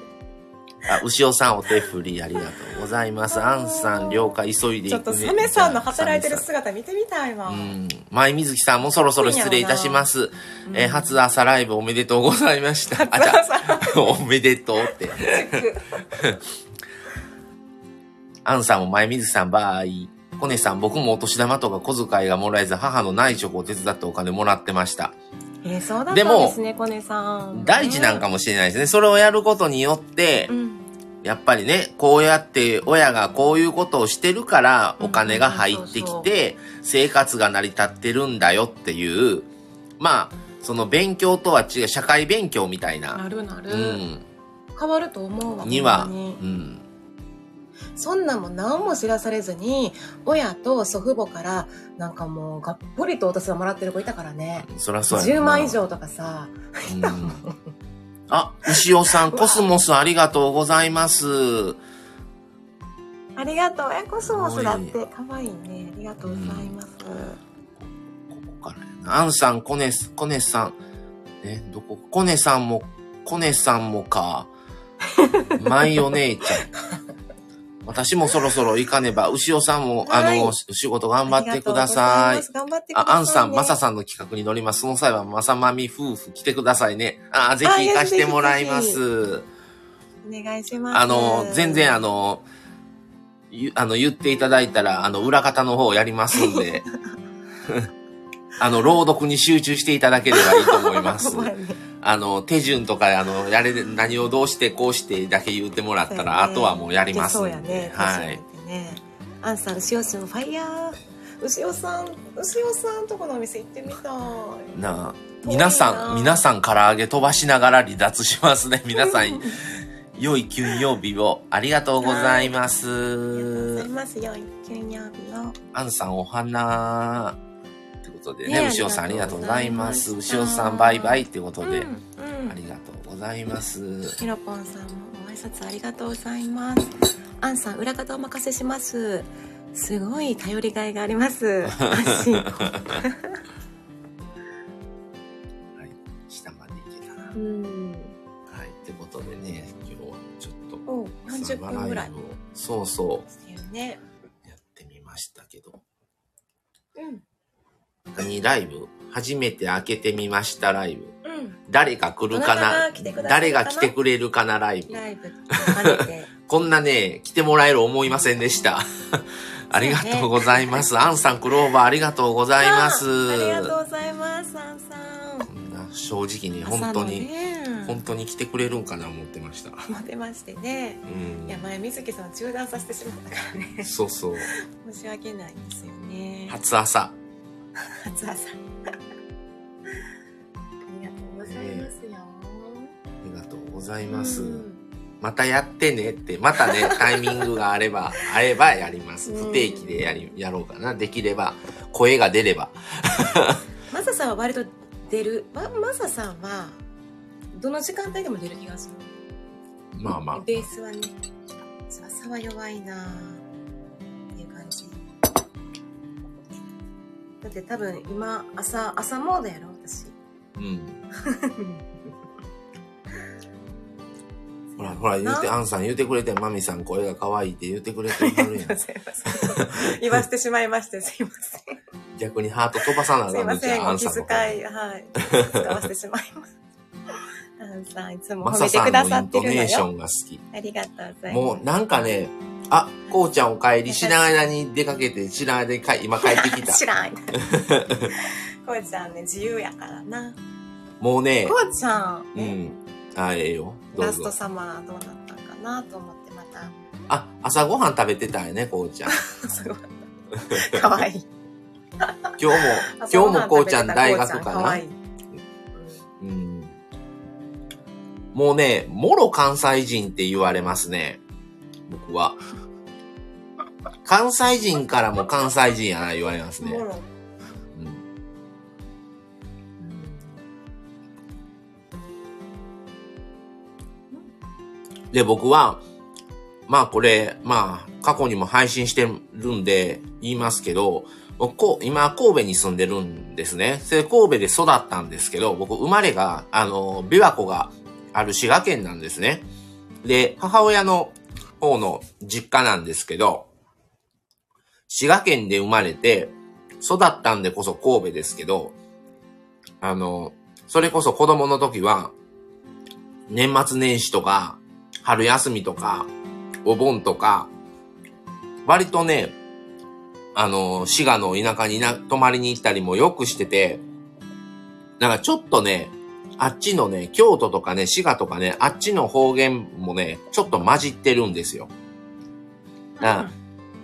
あ、牛尾さんお手振りありがとうございます。あんさん了解急いでいくね。ちょっとサメさんの働いてる姿見てみたいわ。うん。前水木さんもそろそろ失礼いたします。えー初朝ライブおめでとうございました。あ、じゃあ おめでとうって。アンさんも前水木さんバイ。コネさん、僕もお年玉とか小遣いがもらえず母の内職を手伝ってお金もらってました。えー、そうだったんですね、コネさん。大事なんかもしれないですね。それをやることによってう、ん。やっぱりね、こうやって親がこういうことをしてるからお金が入ってきて生活が成り立ってるんだよっていう、まあ、その勉強とは違う社会勉強みたいな、なるなる。うん、変わると思うわ。には、うん、そんなんも何も知らされずに、親と祖父母から、なんかもう、がっぽりとお年玉もらってる子いたからね。そりゃそうやな10万以。上とかさ。うんあ、牛尾さん、コスモスありがとうございます。ありがとう。え、コスモスだって。かわいいね。ありがとうございます。ここからやな。アンさん、コネス、コネさん。え、どこ？コネさんも、コネさんもか。マイお姉ちゃん。私もそろそろ行かねば、牛尾さんも、あはいの、仕事頑張ってください。ありがとうござます頑張ってください、ね。あ、アンさん、マサさんの企画に乗ります。その際は、マサマミ夫婦来てくださいね。あ、ぜひ行かしてもらいます。お願いします。あの、全然あの、ゆあの、言っていただいたら、あの、裏方の方やりますんで、あの、朗読に集中していただければいいと思います あの、手順とか、あの、やれ、何をどうしてこうしてだけ言ってもらったら、あとはもうやりますんで。そうやね。はい。ね。アンさん、牛尾さん、ファイヤー。牛尾さん、牛尾さんとこのお店行ってみたい。なあ、皆さん、皆さん唐揚げ飛ばしながら離脱しますね。皆さん、良い金曜日をありがとうございまありがとうございす。ます。良い金曜日を。アンさんお花。ということでね、ね牛尾さんありがとうございます。牛尾さんバイバイってことで、うん、うんありがとうございます。ひろぽんさんもご挨拶ありがとうございます。アンさん、裏方お任せします。すごい頼りがいがあります。安心。はい、下まで行けたな。はうん。い、ってことでね、今日はちょっと、お40分ぐらい？そうそですよね。う、やってみましたけど。うん。何ライブ初めて開けてみましたライブ。うん。誰か来るかどな誰が来てくれるかなライブ。ライブ。こんなね、来てもらえる思いませんでした。ありがとうございます。アンさん、クローバーありがとうございます。ありがとうございます、アンさん。こんな正直に、本当に、ね本当に来てくれるんかな思ってました。待ってましてね。うんいや、前、水木さん中断させてしまったからね。そうそう。申し訳ないですよね。初朝。初朝。ありがとうございますよ。ありがとうございます。うんまたやってねって、またね、タイミングがあれば、あればやります。うん不定期でやり、やろうかな。できれば、声が出れば。マサさんは割と出る？ま、マサさんは、どの時間帯でも出る気がする？まあまあ。ベースはね、朝は弱いなぁだって多分今、朝、朝モードやろ、私。うん。ほら、ほら、言うて、なアンさん言うてくれて、マミさん声が可愛いって言うてくれてはるやん。すいません。言わせてしまいまして、すいません。逆にハート飛ばさなあすいません、かんのじゃん、気ンさんの遣い、声。はい。使わせてしまいます。アンさん、いつもマ褒めてくだサさんのイさってるのントネーショよ。ンが好き。ありがとうございます。もう、なんかね、あ、こうちゃんお帰り、知らん間に出かけて、知らん間にか 今帰ってきた。知らん。こうちゃんね、自由やからな。もうねこ、うちゃん、ねうん。あ、ええよ。ラストぞ。サマーどうなったんかなと思ってまた。あ、朝ごはん食べてたんやね、こうちゃん。すごい。かわいい。今日も、今日もこうちゃん大学かな？かわいい。うん。もうね、もろ関西人って言われますね。僕は。関西人からも関西人やな言われますね。うんで、僕は、まあこれ、まあ過去にも配信してるんで言いますけど、僕こう今神戸に住んでるんですね。それで神戸で育ったんですけど、僕生まれが、あの、琵琶湖がある滋賀県なんですね。で、母親の方の実家なんですけど、滋賀県で生まれて、育ったんでこそ神戸ですけど、あの、それこそ子供の時は、年末年始とか、春休みとか、お盆とか、割とね、あの、滋賀の田舎にな、泊まりに行ったりもよくしてて、なんかちょっとね、あっちのね、京都とかね、滋賀とかね、あっちの方言もね、ちょっと混じってるんですよ。な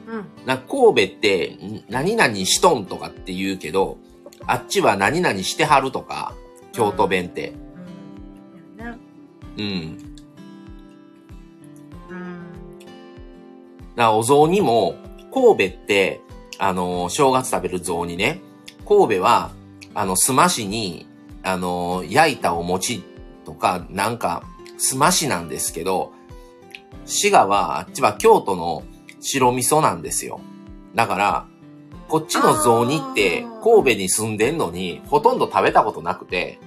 うん。な神戸って、ん何々しとんとかって言うけど、あっちは何々してはるとか、京都弁って。うん。やなうん。うん。なお雑煮も、神戸って、あのー正月食べる雑煮ね。神戸は、あの、すましに、あのー焼いたお餅とか、なんか、すましなんですけど、滋賀は、あっちは京都の白味噌なんですよ。だから、こっちの雑煮って神戸に住んでんのに、ほとんど食べたことなくて、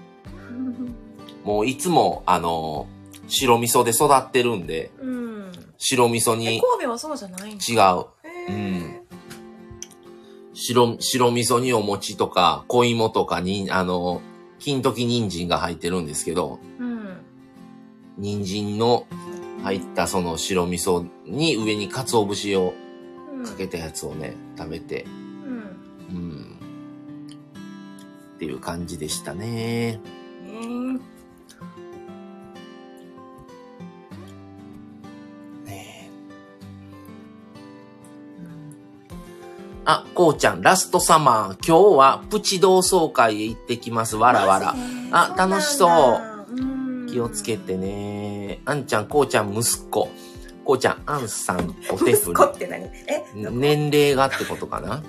もういつも、あのー白味噌で育ってるんで、うん。白味噌え、に神戸はそうじゃないん違う。うん白、白味噌にお餅とか、小芋とかに、あの、金時人参が入ってるんですけど、うん。人参の入ったその白味噌に上に鰹節をうん。かけたやつをね、食べて、うん。うん。っていう感じでしたね。えーあ、こうちゃん、ラストサマー、今日はプチ同窓会へ行ってきます。わらわら。あ楽しそううん気をつけてね。あんちゃん、こうちゃん、息子。こうちゃん、あんさん、お手振息子って何？え？り。年齢がってことかな？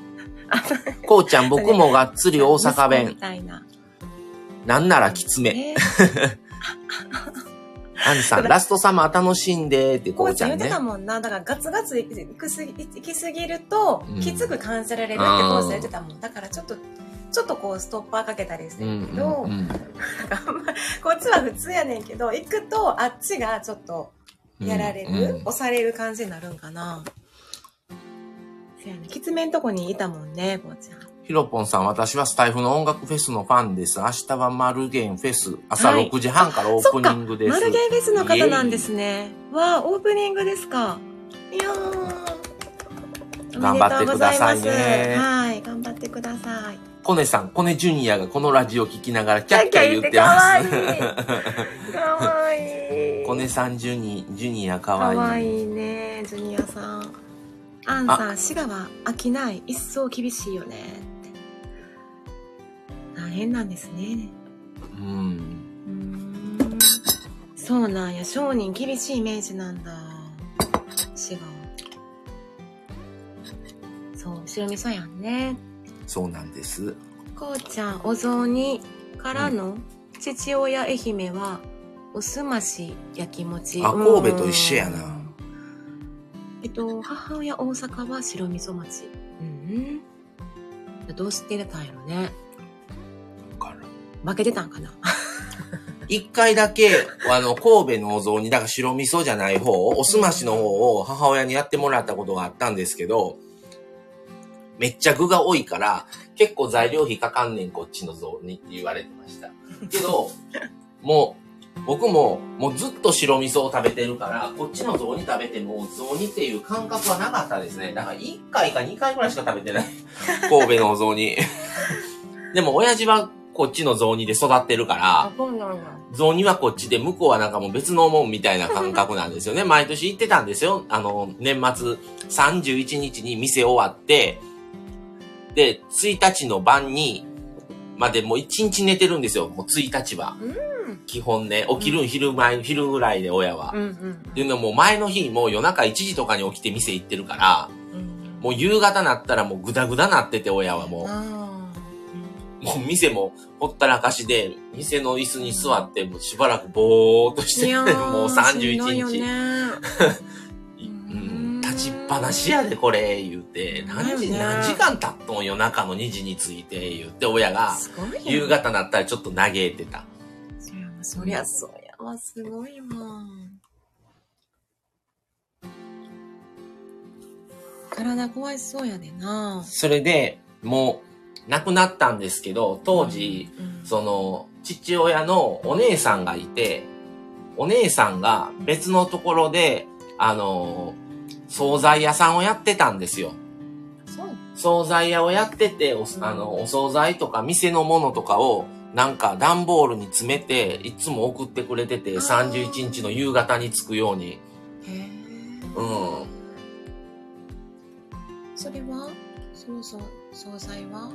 こうちゃん、僕もがっつり大阪息子み弁。たいな。なんならきつめ。えー あんさん、ラストサマー楽しんでって、ここうちゃんね。言ってたもんな。だからガツガツ行きすぎ行きすぎるとうん、きつく感じられるってコーチ言ってたもん。だからちょっと、ちょっとこうストッパーかけたりしてうんるけど、うんうんなんこっちは普通やねんけど、行くとあっちがちょっとやられる、うん押される感じになるんかな。せやね。きつめんとこにいたもんね、こうちゃん。ひろぽんさん、私はスタイフの音楽フェスのファンです。明日はマルゲンフェス。朝はい6時半からオープニングです。マルゲンフェスの方なんですね。わあ、オープニングですか。いやー。頑張ってくださいねおめでとうございますはい、頑張ってください。コネさん、コネジュニアがこのラジオ聞きながらキャッキャ言ってキャます。ッキャ言ってかわいい。コネさんジュニ、ジュニアかかわいい。わいいね、ジュニアさん。アンさん、滋賀は飽きない。一層厳しいよね。大変なんですね。うん。うーん。そうなんや。商人厳しいイメージなんだ。滋賀。そう、白味噌やんね。そうなんです。こうちゃん、お雑煮からの父親愛媛は、おすまし焼き餅。あ神戸と一緒やなうん。えっと、母親大阪は白味噌餅。うんうん。どうしてたんやろね。負けてたんかな。一回だけ、あの、神戸のお雑煮、だから白味噌じゃない方、おすましの方を母親にやってもらったことがあったんですけど、めっちゃ具が多いから、結構材料費かかんねん、こっちの雑煮って言われてました。けど、もう、僕も、もうずっと白味噌を食べてるから、こっちの雑煮食べても、雑煮っていう感覚はなかったですね。だから1回か2回ぐらいしか食べてない。神戸のお雑煮。でも、親父はこっちの雑煮で育ってるから。雑煮はこっちで、向こうはなんかもう別のもんみたいな感覚なんですよね。毎年行ってたんですよ。あの、年末31日に店終わって、で、1日の晩に、までもう一日寝てるんですよ。もう1日は。うん。基本ね、起きるん昼前、昼ぐらいで親は。うんうんっていうのも前の日もう夜中1時とかに起きて店行ってるから、うん。もう夕方なったらもうグダグダなってて親はもあう、もう店もほったらかしで、店の椅子に座ってもうしばらくぼーっとしてもうしんどいよ31日。立ちっぱなしやでこれ言うて、何時、何時間経っとん夜中の2時に着いて言って親が、夕方なったらちょっと嘆いてた。そりゃそりうやわすごいわ。体壊しそうやでな。それで、もう、亡くなったんですけど、当時、うんその、父親のお姉さんがいて、お姉さんが別のところで、あの、惣菜屋さんをやってたんですよ。そう惣菜屋をやってて、おあの、お惣菜とか店のものとかを、なんか段ボールに詰めて、いつも送ってくれてて、あー31日の夕方に着くように。へえうん。それはそうそう惣菜は？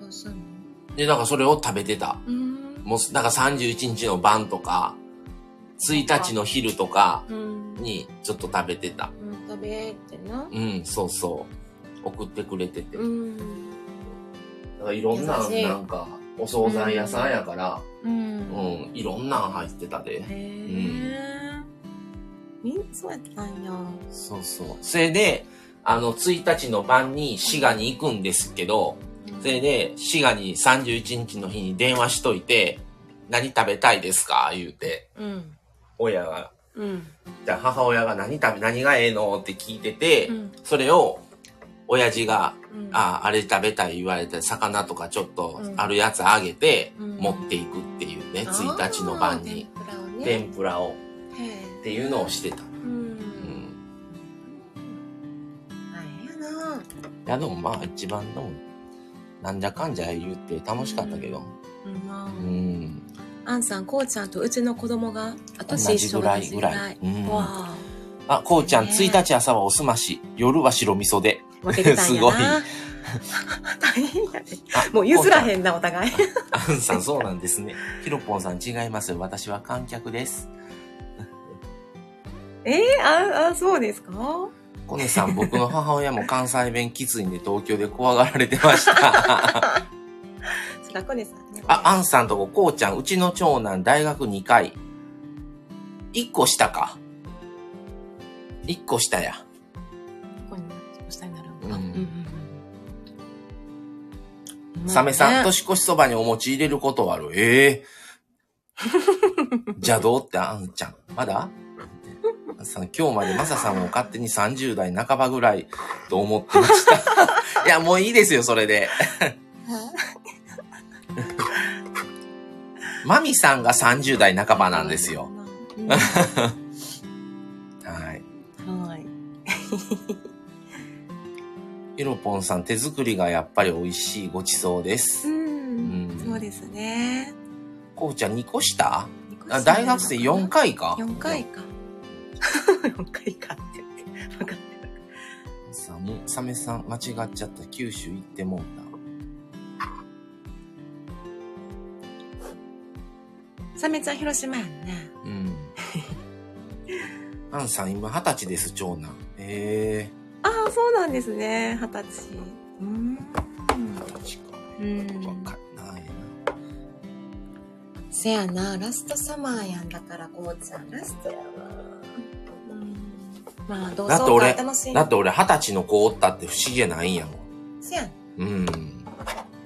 どうすんの？で、だからそれを食べてた。うんもう、だから31日の晩とか、1日の昼とかうんにちょっと食べてた。うん食べてなうん、そうそう。送ってくれてて。だうんからいろんな、なんか、お惣菜屋さんやから、うんうん、いろんなん入ってたで。へえみんそうやったんやそうそう。それで、あの、1日の晩に滋賀に行くんですけど、それで、滋賀に31日の日に電話しといて、何食べたいですか？言うて、うん。親が、うん。じゃあ母親が何食べ、何がええの？って聞いてて、うん。それを、親父が、うん。ああ、あれ食べたい言われて、魚とかちょっとうん。あるやつあげて、うん。持っていくっていうね、あ1ー日の晩に、天ぷらをっていうのをしてた。や、でもまあ一番でも、なんじゃかんじゃ言って楽しかったけど。うんまあうん。あんさんこうちゃんとうちの子供があ同年一緒じぐらいぐらい。うん。わあ、こうちゃん、ね1日朝はおすまし、夜は白味噌で。すごい 大変もう譲らへん。んなお互いあんさん、そうなんですね。ひろぽんさん違います。私は観客です。えー、ああそうですか？コネさん、僕の母親も関西弁きついんで東京で怖がられてました。そらこねさんねあ、アンさんとこ、こうちゃん、うちの長男、大学2回。1個下か。1個下や。ここに下になるのかうんうんうんうんサメさん、年越しそばにお餅入れることはある。ええ邪道ってあんちゃん。まだ？さん今日までマサさんを勝手に30代半ばぐらいと思ってました。いや、もういいですよ、それで。マミさんが30代半ばなんですよ。うんはい。はい ヒロポンさん、手作りがやっぱり美味しいごちそうです。うんうんそうですねこうちゃん2個下？あ大学生4回か？4回か 4回かって言って。分かってさもサメさん間違っちゃった。九州行ってもうた。サメちゃん広島やんねたうん。アンさん今二十歳です長男。へえああそうなんですね。二十歳。うん二十歳か。うん。若い。なえせやなラストサマーやん。だからこうちゃんラストやなうんまあ同窓だって俺だって俺二十歳の子おったって不思議じゃないんやもせやん。んうん。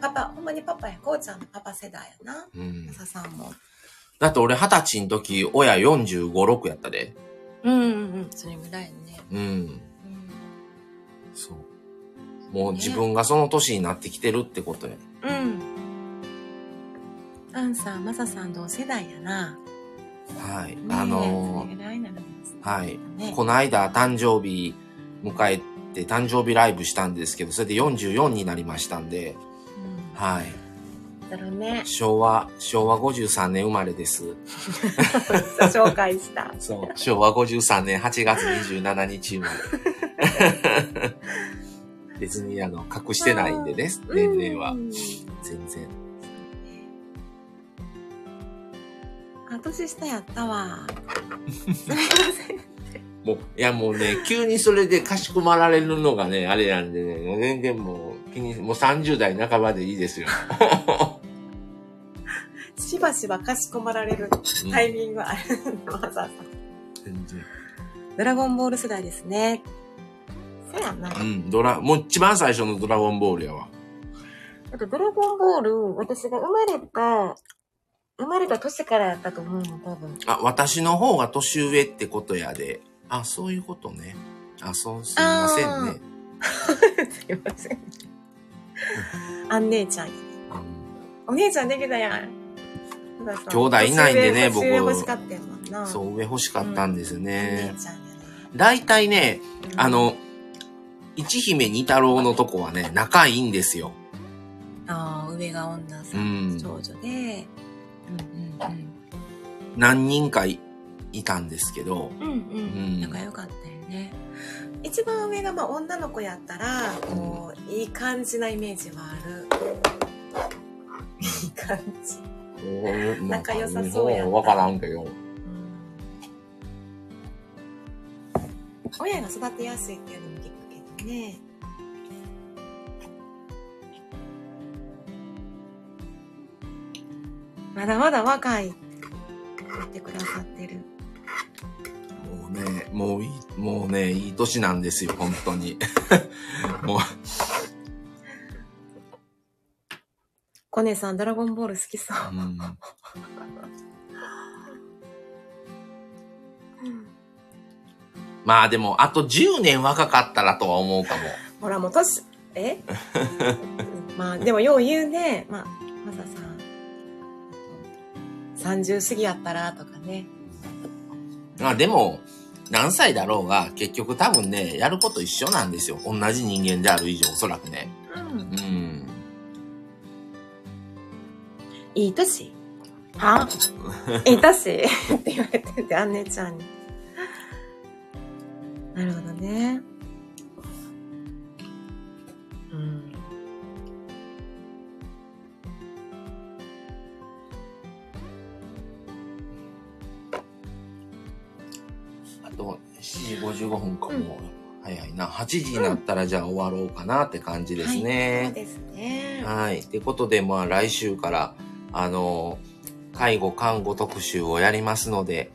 パパほんまにパパやこうちゃんのパパ世代やな。うん。ささんも。だって俺二十歳の時親45、6やったで。うんうんうん。それぐらいね。うん。うん。そう。もう自分がその年になってきてるってことや。うん。アンさんマサさん同世代やなはい、ねあのはいねこの間誕生日迎えて誕生日ライブしたんですけど、それで44になりましたんで、うんはい。だろうね昭和、昭和53年生まれです。紹介したそう。昭和53年8月27日生まれ。別にあの、隠してないんでね、年齢はう。ん全然。あ、年下やったわ。すみません。もう、いやもうね、急にそれでかしこまられるのがね、あれなんでね、全然もう気に、もう30代半ばでいいですよ。しばしばかしこまられるタイミングはあるの、わざわざ。全然。ドラゴンボール世代ですね。そうやな。うん、ドラ、もう一番最初のドラゴンボールやわ。あと、ドラゴンボール、私が生まれた、生まれた年からやったと思うの、多分。あ、私の方が年上ってことやで。あ、そういうことね。あ、そう、すいませんね。すいません。あん姉ちゃんお姉ちゃんできたやん。兄弟いないんでね僕欲しかったやもんな。そう、上欲しかったんですおね。大体ね、うんあ、の、一姫二太郎のとこはね、仲いいんですよ。ああ、上が女さうんん、長女で。何人かいいたんですけど、うんうん。うん仲良かったよね。一番上がまあ女の子やったら、こう、いい感じなイメージはある。いい感じ。仲良さそうやったわからんけど。うん親が育てやすいっていうのも聞くけどね。まだまだ若いって言ってくださってる。もうね、もういい、もうね、いい年なんですよ、本当に。もう、コネさん、ドラゴンボール好きそう。うんまあでも、あと10年若かったらとは思うかも。ほら、もう年、え？まあ、でもよう言うね。まあ、まささん。30過ぎやったらとかね。まあでも、何歳だろうが、結局多分ね、やること一緒なんですよ。同じ人間である以上、おそらくね。うんう。ん。いい年はいい年 って言われてて、姉ちゃんに。なるほどね。55分かうんもう、早いな。8時になったらじゃあ終わろうかなって感じですはい、そうね。ですね。はい。ってことで、まあ来週から、あの、介護看護特集をやりますので、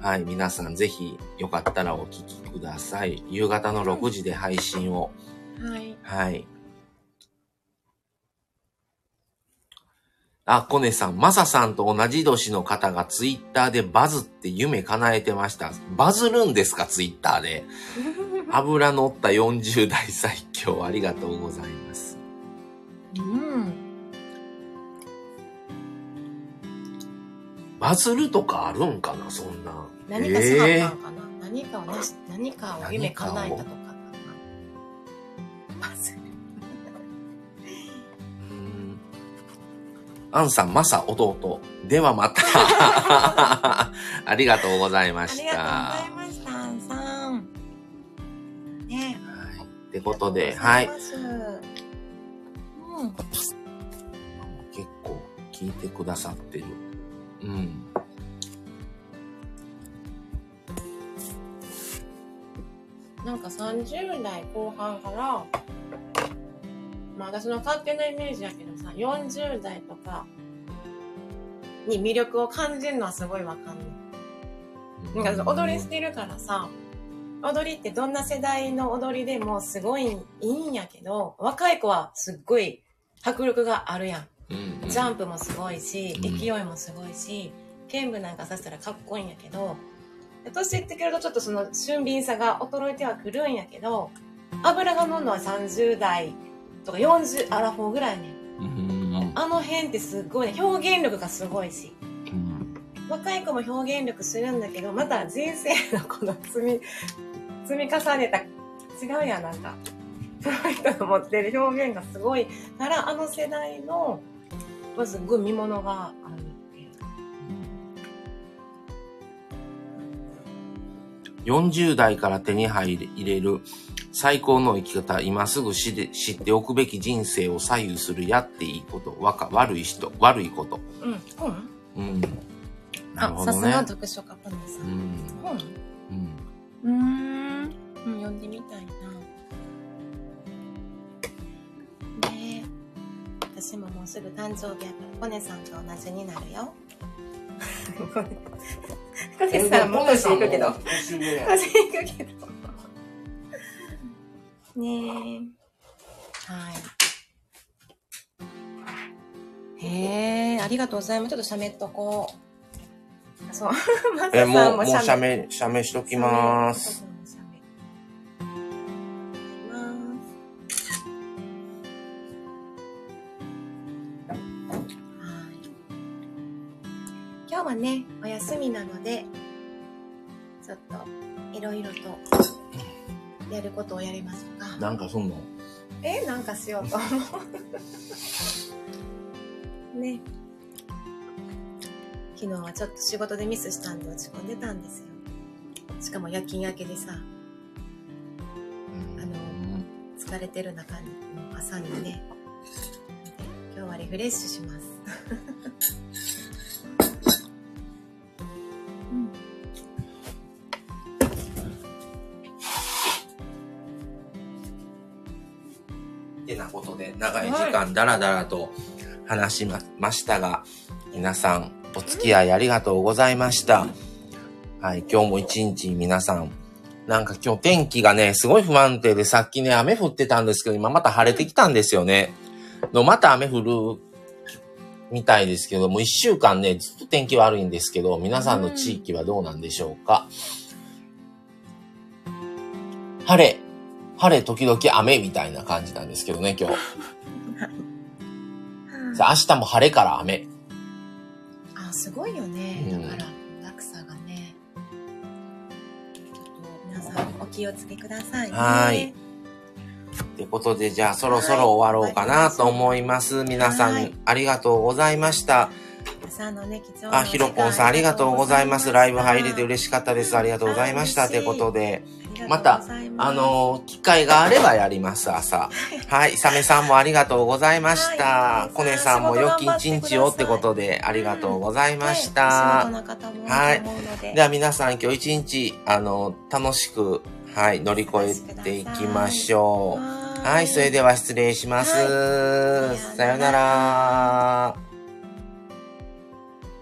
はい。皆さんぜひよかったらお聞きください。夕方の6時で配信を。はい。はい。あ、コネさん、マサさんと同じ年の方がツイッターでバズって夢叶えてました。バズるんですか、ツイッターで。油乗った40代最強、ありがとうございます。うん。バズるとかあるんかな、そんな。何かしなあかんかな、何かをなし、何かを夢叶えたとかかな。バズる。アンさん、マサ、弟。ではまた。ありがとうございまあした。りがとうございました、アンさん。ねはい。ってことで、はい。うん。結構聞いてくださってる。うん。なんか30代後半から、まあ私の勝手なイメージやけどさ、40代とかに魅力を感じるのはすごいわかんない。なんか踊りしてるからさ、踊りってどんな世代の踊りでもすごいいいんやけど、若い子はすっごい迫力があるやん。うんジャンプもすごいし、うん勢いもすごいし、剣舞なんかさせたらかっこいいんやけど、年いってくるとちょっとその俊敏さが衰えてはくるんやけど、油が乗るのは30代とか40アラフォーぐらいね。うんあの辺ってすごいね、表現力がすごいし。うん若い子も表現力するんだけど、また人生のこの積み、積み重ねた、違うやん、なんか。その人の持ってる表現がすごいから、あの世代の、まずすごい見物があるっていう。40代から手に入れる最高の生き方、今すぐ知で知っておくべき人生を左右するやっていいこと、わか悪い人、悪いこと。うん。うんうん。なるほどねさすが読書家、ポニーさ。うんうん。うーん。うん、読んでみたいな。ねえ。私ももうすぐ誕生日やから、コネさんと同じになるよ。コネさんも年いくけど。年いくけど。ねえ。はい。へえ、ありがとうございます。ちょっと喋っとこう。そう。マサえ、さんもう、もう、写写メ、写メしときます。。今日はね、お休みなので、ちょっといろいろとやることをやりますか。なんかそんの？え、なんかしようと思う。ね。昨日はちょっと仕事でミスしたんで落ち込んでたんですよ。しかも夜勤明けでさ、あの疲れてる中に、朝にね、で今日はリフレッシュします。長い時間だらだらと話しまましたが、皆さんお付き合いありがとうございました。はい、今日も一日皆さん、なんか今日天気がね、すごい不安定で、さっきね、雨降ってたんですけど、今また晴れてきたんですよね。の、また雨降るみたいですけども、一週間ね、ずっと天気悪いんですけど、皆さんの地域はどうなんでしょうか。晴れ、晴れ時々雨みたいな感じなんですけどね、今日。明日も晴れから雨。あ、すごいよね。うんだから、落差がね。ちょっと皆さんお気をつけくださいね。はいってことで、じゃあそろそろ終わろうかなと思います。皆さん、はいありがとうございました。朝のね、貴重なあ、ひろぽんさんありがとうございます。ライブ入れて嬉しかったです。ありがとうございました。ってことで、また、あ、のー機会があればやります、朝。はい。サメさんもありがとうございましたは。いコネさんも良き一日をってことで、ありがとうございました。はいいでは皆さん今日一日、あの、楽しく、はい、乗り越えていきましょう。はい、それでは失礼します。はいさよなら。